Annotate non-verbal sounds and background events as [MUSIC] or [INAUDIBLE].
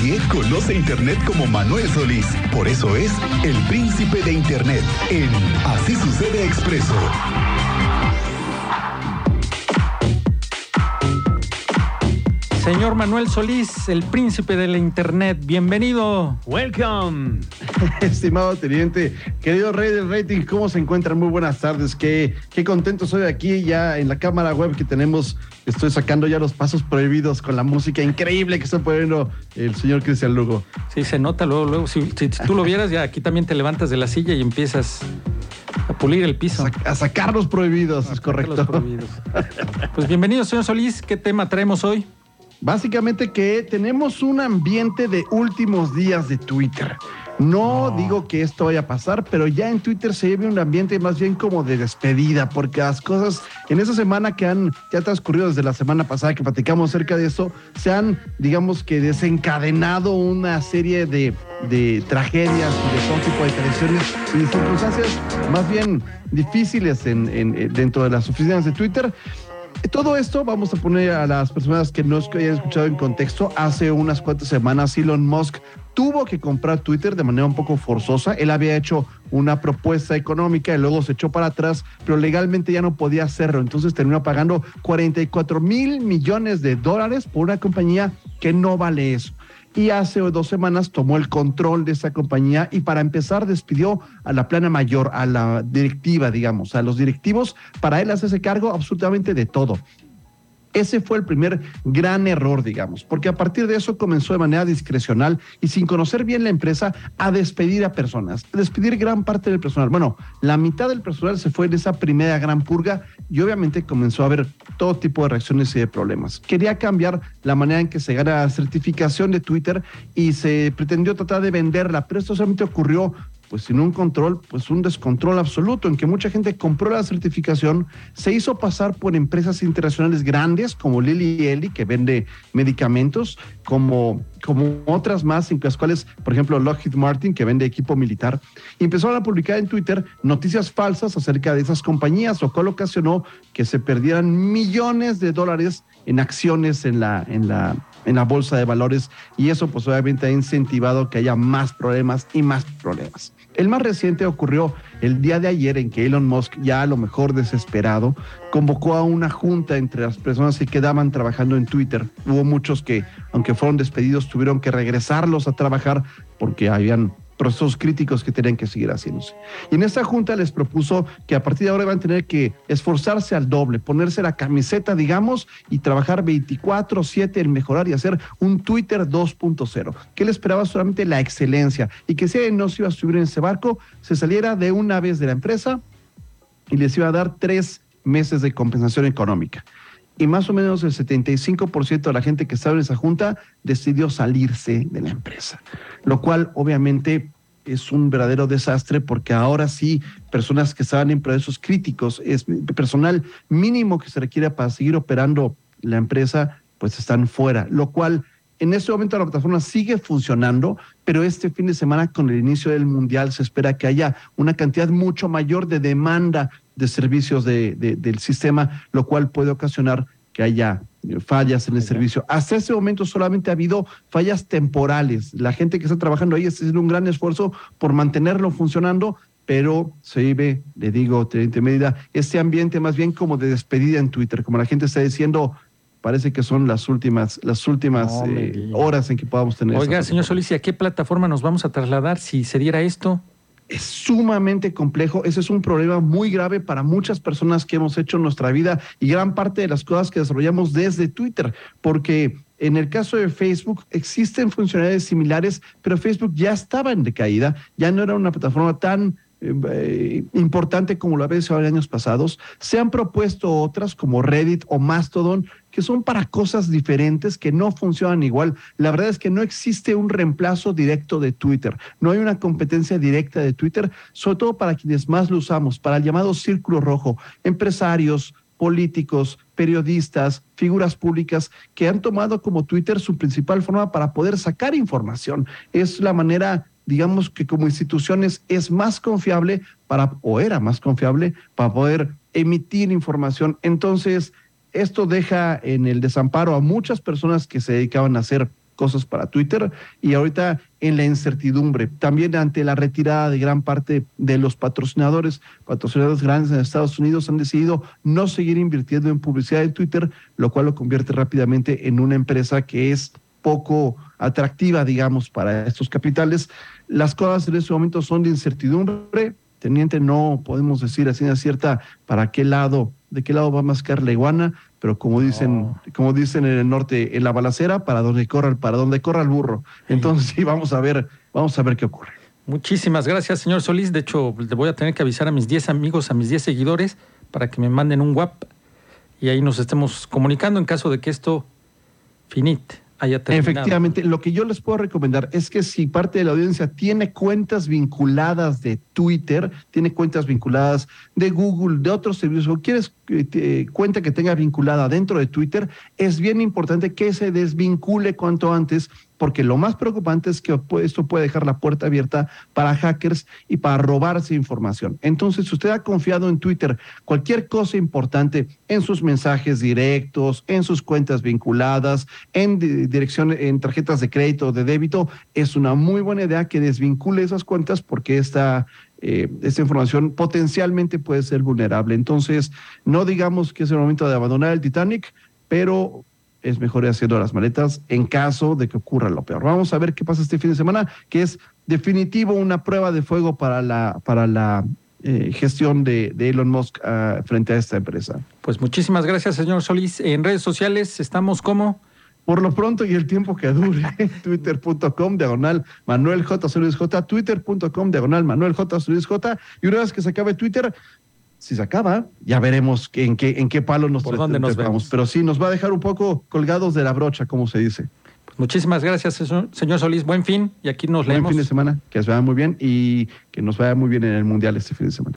Nadie conoce Internet como Manuel Solís. Por eso es el príncipe de Internet en Así sucede expreso. Señor Manuel Solís, el príncipe de la Internet, bienvenido. Welcome. [LAUGHS] Estimado teniente, querido rey del rating, ¿cómo se encuentran? Muy buenas tardes. Qué, qué contento soy aquí ya en la cámara web que tenemos. Estoy sacando ya los pasos prohibidos con la música increíble que está poniendo el señor Cristian Lugo. Sí, se nota luego, luego. Si, si tú lo vieras, ya aquí también te levantas de la silla y empiezas a pulir el piso. A, sacar los prohibidos, es correcto. Los prohibidos. Pues bienvenido, señor Solís. ¿Qué tema traemos hoy? Básicamente que tenemos un ambiente de últimos días de Twitter. No, digo que esto vaya a pasar, pero ya en Twitter se vive un ambiente más bien como de despedida, porque las cosas en esa semana que han ya transcurrido desde la semana pasada que platicamos acerca de eso, se han, digamos que desencadenado una serie de, de tragedias y de todo tipo de traiciones y circunstancias más bien difíciles en, en, dentro de las oficinas de Twitter. Todo esto vamos a poner a las personas que no hayan escuchado en contexto. Hace unas cuantas semanas Elon Musk tuvo que comprar Twitter de manera un poco forzosa. Él había hecho una propuesta económica y luego se echó para atrás, pero legalmente ya no podía hacerlo. Entonces terminó pagando 44 mil millones de dólares por una compañía que no vale eso y hace dos semanas tomó el control de esa compañía y para empezar despidió a la plana mayor, a la directiva, digamos, a los directivos, para él hacerse cargo absolutamente de todo. Ese fue el primer gran error, digamos, porque a partir de eso comenzó de manera discrecional y sin conocer bien la empresa a despedir a personas, a despedir gran parte del personal. Bueno, la mitad del personal se fue en esa primera gran purga y obviamente comenzó a haber todo tipo de reacciones y de problemas. Quería cambiar la manera en que se gana la certificación de Twitter y se pretendió tratar de venderla, pero esto solamente ocurrió pues sin un control, pues un descontrol absoluto, en que mucha gente compró la certificación, se hizo pasar por empresas internacionales grandes como Lilly Eli, que vende medicamentos, como, como otras más, en las cuales, por ejemplo, Lockheed Martin, que vende equipo militar, y empezaron a publicar en Twitter noticias falsas acerca de esas compañías, lo cual ocasionó que se perdieran millones de dólares en acciones en la, en la, en la bolsa de valores, y eso pues obviamente ha incentivado que haya más problemas y más problemas. El más reciente ocurrió el día de ayer en que Elon Musk, ya a lo mejor desesperado, convocó a una junta entre las personas que quedaban trabajando en Twitter. Hubo muchos que, aunque fueron despedidos, tuvieron que regresarlos a trabajar porque habían procesos críticos que tenían que seguir haciéndose. Y en esta junta les propuso que a partir de ahora van a tener que esforzarse al doble, ponerse la camiseta, digamos, y trabajar 24/7 en mejorar y hacer un Twitter 2.0. Que él esperaba solamente la excelencia y que si él no se iba a subir en ese barco, se saliera de una vez de la empresa y les iba a dar tres meses de compensación económica y más o menos el 75% de la gente que estaba en esa junta decidió salirse de la empresa, lo cual obviamente es un verdadero desastre porque ahora sí personas que estaban en procesos críticos, es personal mínimo que se requiere para seguir operando la empresa, pues están fuera, lo cual en este momento la plataforma sigue funcionando, pero este fin de semana con el inicio del Mundial se espera que haya una cantidad mucho mayor de demanda de servicios de, del sistema, lo cual puede ocasionar que haya fallas en el servicio. Hasta ese momento solamente ha habido fallas temporales. La gente que está trabajando ahí está haciendo un gran esfuerzo por mantenerlo funcionando, pero se vive, le digo, teniente medida, este ambiente más bien como de despedida en Twitter, como la gente está diciendo, parece que son las últimas, las últimas eh, horas en que podamos tener. Oiga, señor Solís, ¿y a qué plataforma nos vamos a trasladar si se diera esto? es sumamente complejo. Ese es un problema muy grave para muchas personas que hemos hecho en nuestra vida y gran parte de las cosas que desarrollamos desde Twitter, porque en el caso de Facebook existen funcionalidades similares, pero Facebook ya estaba en decaída, ya no era una plataforma tan eh, importante como lo había sido en años pasados. Se han propuesto otras como Reddit o Mastodon que son para cosas diferentes que no funcionan igual. La verdad es que no existe un reemplazo directo de Twitter. No hay una competencia directa de Twitter, sobre todo para quienes más lo usamos, para el llamado círculo rojo, empresarios, políticos, periodistas, figuras públicas que han tomado como Twitter su principal forma para poder sacar información. Es la manera digamos que como instituciones es más confiable para, o era más confiable para poder emitir información. Entonces, esto deja en el desamparo a muchas personas que se dedicaban a hacer cosas para Twitter y ahorita en la incertidumbre, también ante la retirada de gran parte de los patrocinadores, patrocinadores grandes en Estados Unidos han decidido no seguir invirtiendo en publicidad de Twitter, lo cual lo convierte rápidamente en una empresa que es poco atractiva, digamos, para estos capitales. Las cosas en este momento son de incertidumbre. Teniente, no podemos decir así de cierta para qué lado, de qué lado va a mascar la iguana, pero como dicen, como dicen en el norte, en la balacera, para donde corra, para donde corra el burro. Entonces sí, vamos a ver, vamos a ver qué ocurre. Muchísimas gracias, señor Solís. De hecho, le voy a tener que avisar a mis 10 amigos, a mis 10 seguidores, para que me manden un WhatsApp y ahí nos estemos comunicando en caso de que esto finite. Efectivamente, lo que yo les puedo recomendar es que si parte de la audiencia tiene cuentas vinculadas de Twitter, tiene cuentas vinculadas de Google, de otros servicios, o quieres cuenta que tenga vinculada dentro de Twitter, es bien importante que se desvincule cuanto antes porque lo más preocupante es que esto puede dejar la puerta abierta para hackers y para robarse información. Entonces, si usted ha confiado en Twitter cualquier cosa importante en sus mensajes directos, en sus cuentas vinculadas, en dirección, en tarjetas de crédito o de débito, es una muy buena idea que desvincule esas cuentas porque esta eh, esta información potencialmente puede ser vulnerable. Entonces, no digamos que es el momento de abandonar el Titanic, pero es mejor ir haciendo las maletas en caso de que ocurra lo peor. Vamos a ver qué pasa este fin de semana, que es definitivo una prueba de fuego para la, para la eh, gestión de, Elon Musk ah, frente a esta empresa. Pues muchísimas gracias, señor Solís. En redes sociales estamos como... Por lo pronto y el tiempo que dure, [LAUGHS] twitter.com diagonal Manuel J. Solís J, twitter.com diagonal Manuel J. Solís J. Y una vez que se acabe Twitter, si se acaba, ya veremos en qué, en qué palo nos, ¿Por dónde nos vamos. Pero sí, nos va a dejar un poco colgados de la brocha, como se dice. Pues muchísimas gracias, señor Solís. Buen fin y aquí nos leemos. Buen fin de semana, que os vaya muy bien y que nos vaya muy bien en el Mundial este fin de semana.